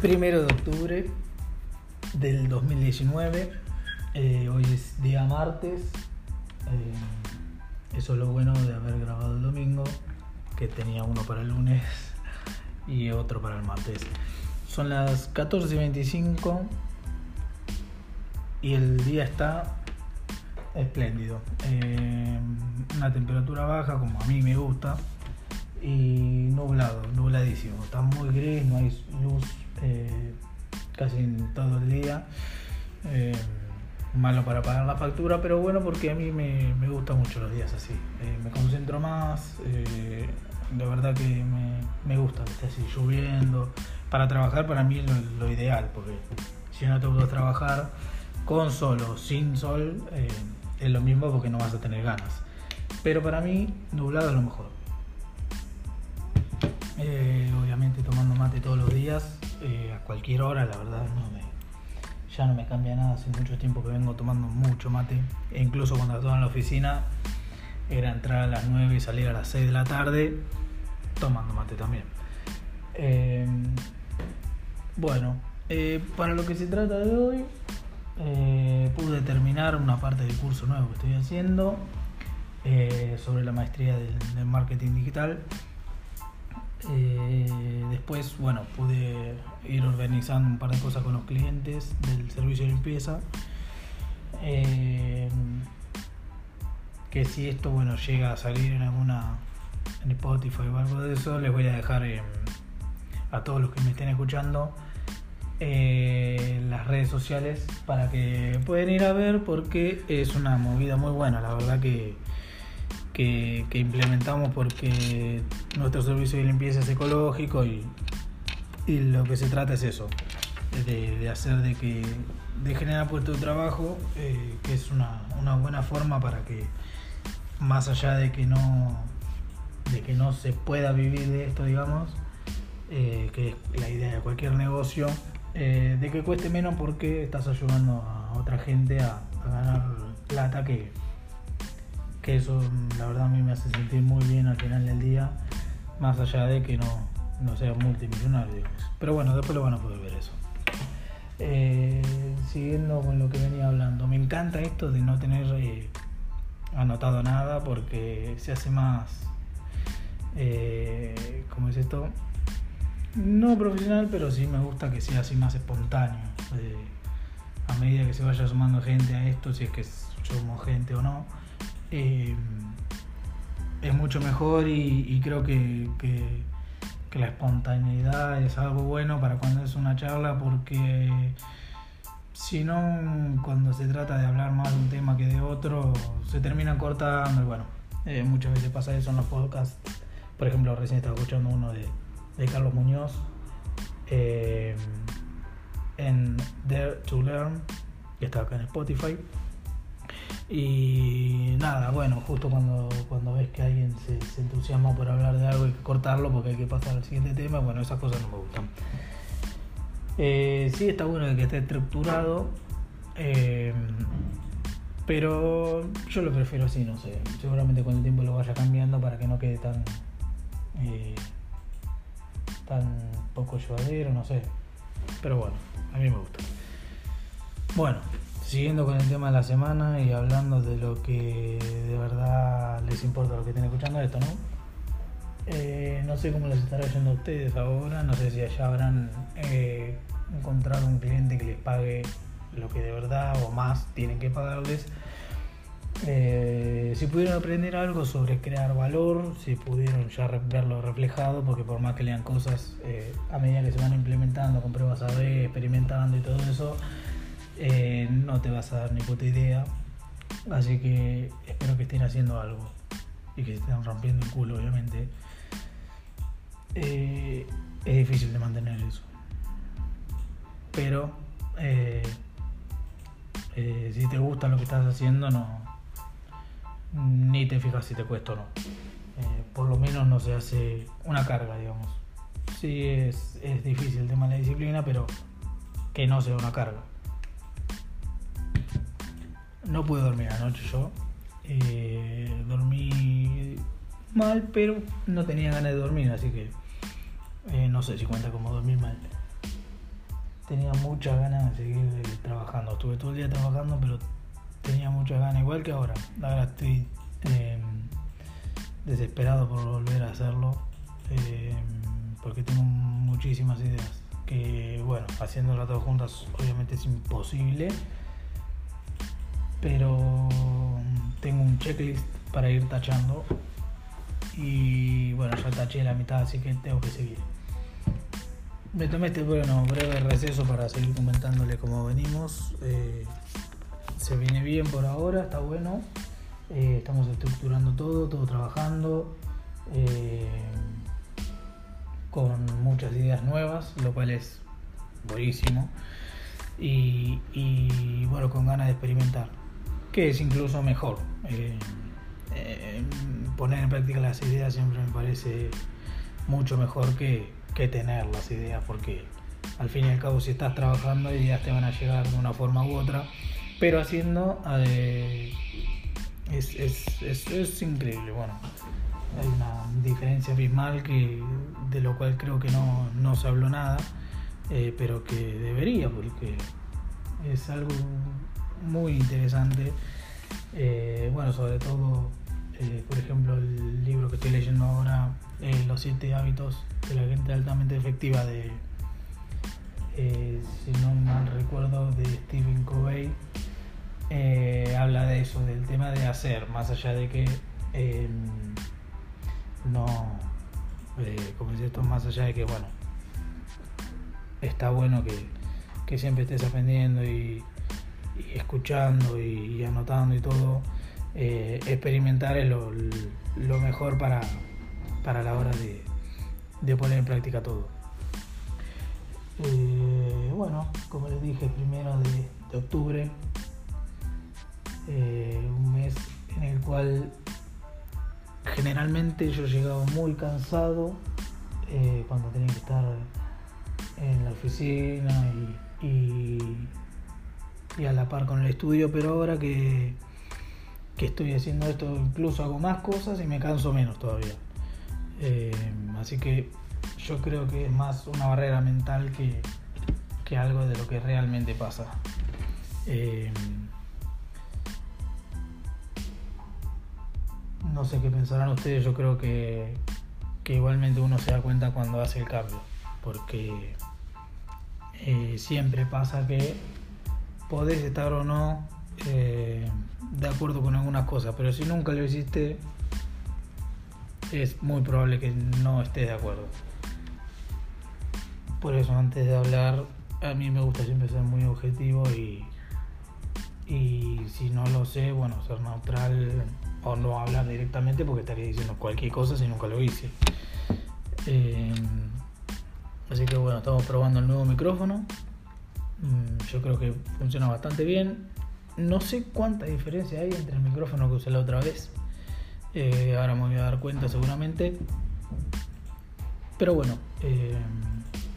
Primero de octubre del 2019. Eh, hoy es día martes. Eh, eso es lo bueno de haber grabado el domingo, que tenía uno para el lunes y otro para el martes. Son las 14.25 y el día está espléndido. Eh, una temperatura baja como a mí me gusta y nublado, nubladísimo. Está muy gris, no hay luz eh, casi todo el día. Eh, malo para pagar la factura, pero bueno porque a mí me, gusta mucho los días así. Eh, me concentro más, de verdad que me, gusta que esté así lloviendo. Para trabajar para mí es lo, ideal, porque si no te puedo trabajar con sol o sin sol, es lo mismo porque no vas a tener ganas. Pero para mí, nublado es lo mejor. obviamente tomando mate todos los días, eh, a cualquier hora, la verdad, ya no me cambia nada. Hace mucho tiempo que vengo tomando mucho mate. E incluso cuando estaba en la oficina, era entrar a las 9 y salir a las 6 de la tarde tomando mate también. Em, bueno, eh, para lo que se trata de hoy, eh, pude terminar una parte del curso nuevo que estoy haciendo sobre la maestría del marketing digital. Eh, después, bueno, pude ir organizando un par de cosas con los clientes del servicio de limpieza. Eh, que si esto, bueno, llega a salir en alguna en Spotify o algo de eso, les voy a dejar a todos los que me estén escuchando eh, las redes sociales para que puedan ir a ver porque es una movida muy buena, la verdad que que, implementamos porque nuestro servicio de limpieza es ecológico y, lo que se trata es eso, de, hacer de que de generar puestos de trabajo, eh, que es una, buena forma para que más allá de que no de que no se pueda vivir de esto, digamos, eh, que es la idea de cualquier negocio, eh, de que cueste menos porque estás ayudando a otra gente a ganar plata que, eso la verdad a mí me hace sentir muy bien al final del día, más allá de que no, no sea multimillonario, Pero bueno, después lo van a poder ver eso. Eh, siguiendo con lo que venía hablando, me encanta esto de no tener eh, anotado nada porque se hace más, eh, ¿cómo es esto? No profesional, pero sí me gusta que sea así más espontáneo. a medida que se vaya sumando gente a esto, si es que somos gente o no, eh, es mucho mejor y, creo que, la espontaneidad es algo bueno para cuando es una charla porque si no, cuando se trata de hablar más de un tema que de otro, se termina cortando y bueno, eh, muchas veces pasa eso en los podcasts. Por ejemplo, recién estaba escuchando uno de, Carlos Muñoz eh, en Dare to Learn, que está acá en Spotify. Y nada, bueno, justo cuando, cuando ves que alguien se, entusiasma por hablar de algo y cortarlo porque hay que pasar al siguiente tema, bueno, esas cosas no me gustan. Eh, sí está bueno que esté estructurado, eh, pero yo lo prefiero así, no sé. Seguramente con el tiempo lo vaya cambiando para que no quede tan, eh, tan poco llevadero, no sé. Pero bueno, a mí me gusta. Bueno, siguiendo con el tema de la semana y hablando de lo que de verdad les importa a los que estén escuchando esto, ¿no? Eh, no sé cómo les estará yendo a ustedes ahora, no sé si allá habrán eh, encontrado un cliente que les pague lo que de verdad o más tienen que pagarles. Eh, si pudieron aprender algo sobre crear valor, si pudieron ya verlo reflejado, porque por más que lean cosas a medida que se van implementando con pruebas A-B, experimentando y todo eso, eh, no te vas a dar ni puta idea. Así que espero que estén haciendo algo y que estén rompiendo el culo, obviamente. Eh, es difícil de mantener eso. Pero eh, si te gusta lo que estás haciendo, no ni te fijas si te cuesta o no. por lo menos no se hace una carga, digamos. Sí es, es difícil el tema de la disciplina, pero que no sea una carga. No pude dormir anoche yo. Eh, dormí mal, pero no tenía ganas de dormir, así que eh, no sé si cuenta como dormir mal. tenía muchas ganas de seguir eh, trabajando. Estuve todo el día trabajando, pero tenía muchas ganas, igual que ahora. Ahora estoy em, desesperado por volver a hacerlo, em, porque tengo muchísimas ideas. Que bueno, haciéndolas todas juntas obviamente es imposible, pero tengo un checklist para ir tachando. Y bueno, ya taché la mitad, así que tengo que seguir. Me tomé este bueno, breve receso para seguir comentándole cómo venimos. Eh, se viene bien por ahora, está bueno. Eh, estamos estructurando todo, todo trabajando. Eh, con muchas ideas nuevas, lo cual es buenísimo. Y, bueno, con ganas de experimentar, que es incluso mejor. poner en práctica las ideas siempre me parece mucho mejor que, que tener las ideas, porque al fin y al cabo si estás trabajando ideas te van a llegar de una forma u otra, pero haciendo eh, es, es, es, increíble. Bueno, hay una diferencia abismal que, de lo cual creo que no, no se habló nada, eh, pero que debería, porque es algo muy interesante. Eh, bueno, sobre todo, por ejemplo, el libro que estoy leyendo ahora, Los siete hábitos de la gente altamente efectiva de, eh, si no mal recuerdo, de Stephen Covey, eh, habla de eso, del tema de hacer, más allá de que em, no, eh, como dice esto, más allá de que, bueno, está bueno que, que siempre estés aprendiendo y, escuchando y, anotando y todo, experimentar es lo, mejor para, para la hora de, de poner en práctica todo. Eh, bueno, como les dije, primero de, octubre, eh, un mes en el cual generalmente yo llegaba muy cansado eh, cuando tenía que estar en la oficina y, a la par con el estudio, pero ahora que, que estoy haciendo esto incluso hago más cosas y me canso menos todavía. Eh, así que yo creo que es más una barrera mental que, algo de lo que realmente pasa. Eh, no sé qué pensarán ustedes, yo creo que, igualmente uno se da cuenta cuando hace el cambio, porque eh, siempre pasa que podés estar o no de acuerdo con algunas cosas, pero si nunca lo hiciste, es muy probable que no esté de acuerdo. Por eso antes de hablar, a mí me gusta siempre ser muy objetivo y, y si no lo sé, bueno, ser neutral o no hablar directamente porque estaría diciendo cualquier cosa si nunca lo hice. Eh, así que bueno, estamos probando el nuevo micrófono. Mm, yo creo que funciona bastante bien. No sé cuánta diferencia hay entre el micrófono que usé la otra vez eh, ahora me voy a dar cuenta seguramente. Pero bueno, eh,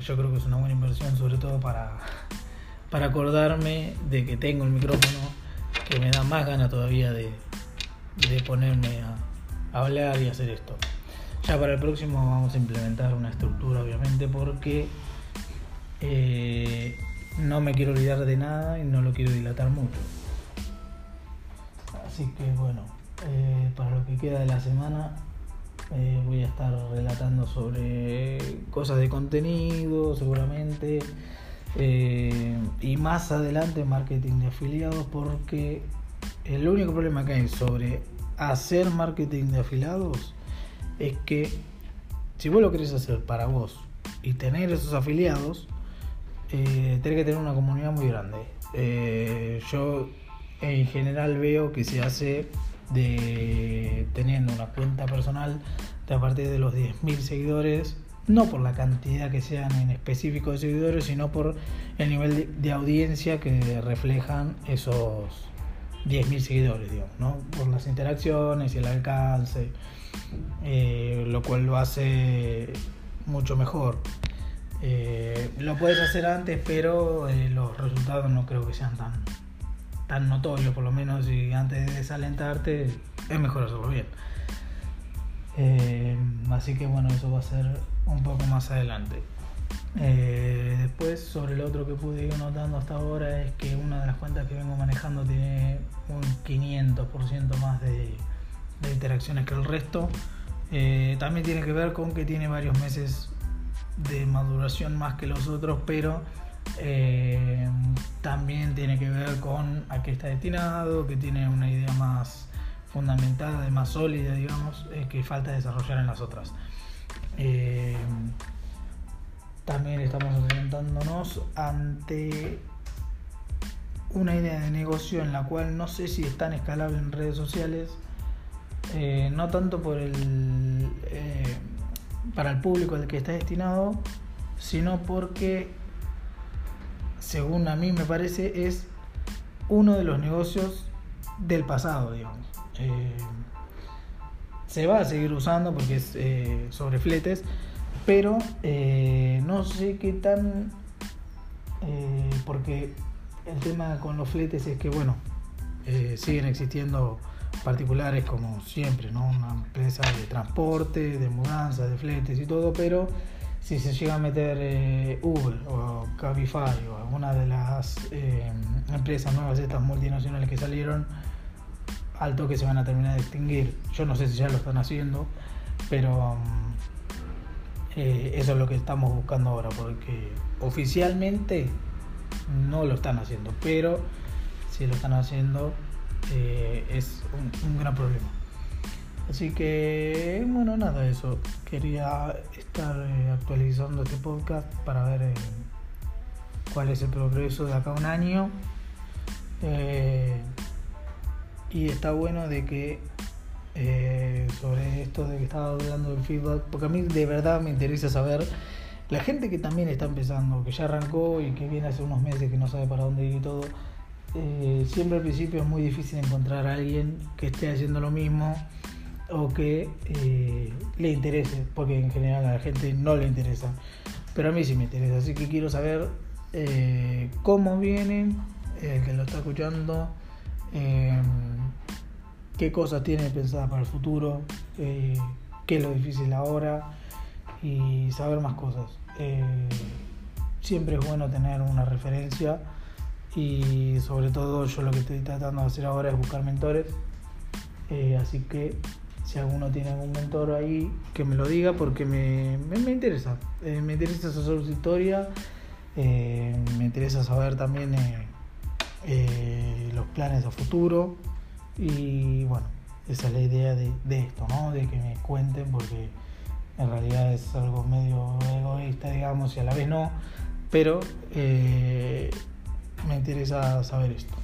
yo creo que es una buena inversión, sobre todo para, para acordarme de que tengo el micrófono, que me da más ganas todavía de, ponerme a, hablar y hacer esto. Ya para el próximo vamos a implementar una estructura, obviamente, porque eh, no me quiero olvidar de nada y no lo quiero dilatar mucho. Así que bueno, eh, para lo que queda de la semana eh, voy a estar relatando sobre cosas de contenido seguramente eh, y más adelante marketing de afiliados porque el único problema que hay sobre hacer marketing de afiliados es que si vos lo querés hacer para vos y tener esos afiliados, tenés que tener una comunidad muy grande. yo en general veo que se hace de teniendo una cuenta personal de a partir de los 10.000 seguidores, no por la cantidad que sean en específico de seguidores, sino por el nivel de, audiencia que reflejan esos 10.000 seguidores, digamos, ¿no? por las interacciones y el alcance, eh, lo cual lo hace mucho mejor. Eh, lo puedes hacer antes, pero eh, los resultados no creo que sean tan, tan notorio, por lo menos, y antes de desalentarte, es mejor hacerlo bien. Eh, así que bueno, eso va a ser un poco más adelante. Después, sobre lo otro que pude ir notando hasta ahora es que una de las cuentas que vengo manejando tiene un 500% más de, interacciones que el resto. También tiene que ver con que tiene varios meses de maduración más que los otros, pero eh, también tiene que ver con a qué está destinado, que tiene una idea más fundamentada, más sólida, digamos, que falta desarrollar en las otras. También estamos enfrentándonos ante una idea de negocio en la cual no sé si es tan escalable en redes sociales, eh, no tanto por el eh, para el público al que está destinado, sino porque, según a mí me parece, es uno de los negocios del pasado, digamos. Eh, se va a seguir usando porque es sobre fletes, pero eh, no sé qué tan... Eh, porque el tema con los fletes es que, bueno, eh, siguen existiendo particulares como siempre, ¿no? Una empresa de transporte, de mudanza, de fletes y todo, pero si se llega a meter Uber o Cabify o alguna de las empresas nuevas, estas multinacionales que salieron, al toque se van a terminar de extinguir. Yo no sé si ya lo están haciendo, pero... Mm, eh, eso es lo que estamos buscando ahora, porque oficialmente no lo están haciendo, pero si lo están haciendo eh, es un, gran problema. Así que, bueno, nada, eso. Quería estar eh, actualizando este podcast para ver cuál es el progreso de acá un año. y está bueno de que eh, sobre esto de que estaba hablando del feedback, porque a mí de verdad me interesa saber la gente que también está empezando, que ya arrancó y que viene hace unos meses que no sabe para dónde ir y todo. Eh, siempre al principio es muy difícil encontrar a alguien que esté haciendo lo mismo o que eh, le interese, porque en general a la gente no le interesa, pero a mí sí me interesa, así que quiero saber cómo vienen, el que lo está escuchando qué cosas tiene pensadas para el futuro, eh, qué es lo difícil ahora y saber más cosas. Eh, siempre es bueno tener una referencia y sobre todo yo lo que estoy tratando de hacer ahora es buscar mentores. Eh, así que si alguno tiene algún mentor ahí, que me lo diga porque me, me, interesa. me interesa saber su historia, me interesa saber también los planes a futuro. Y bueno, esa es la idea de, esto, ¿no? De que me cuenten porque en realidad es algo medio egoísta, digamos, y a la vez no, pero eh, me interesa saber esto.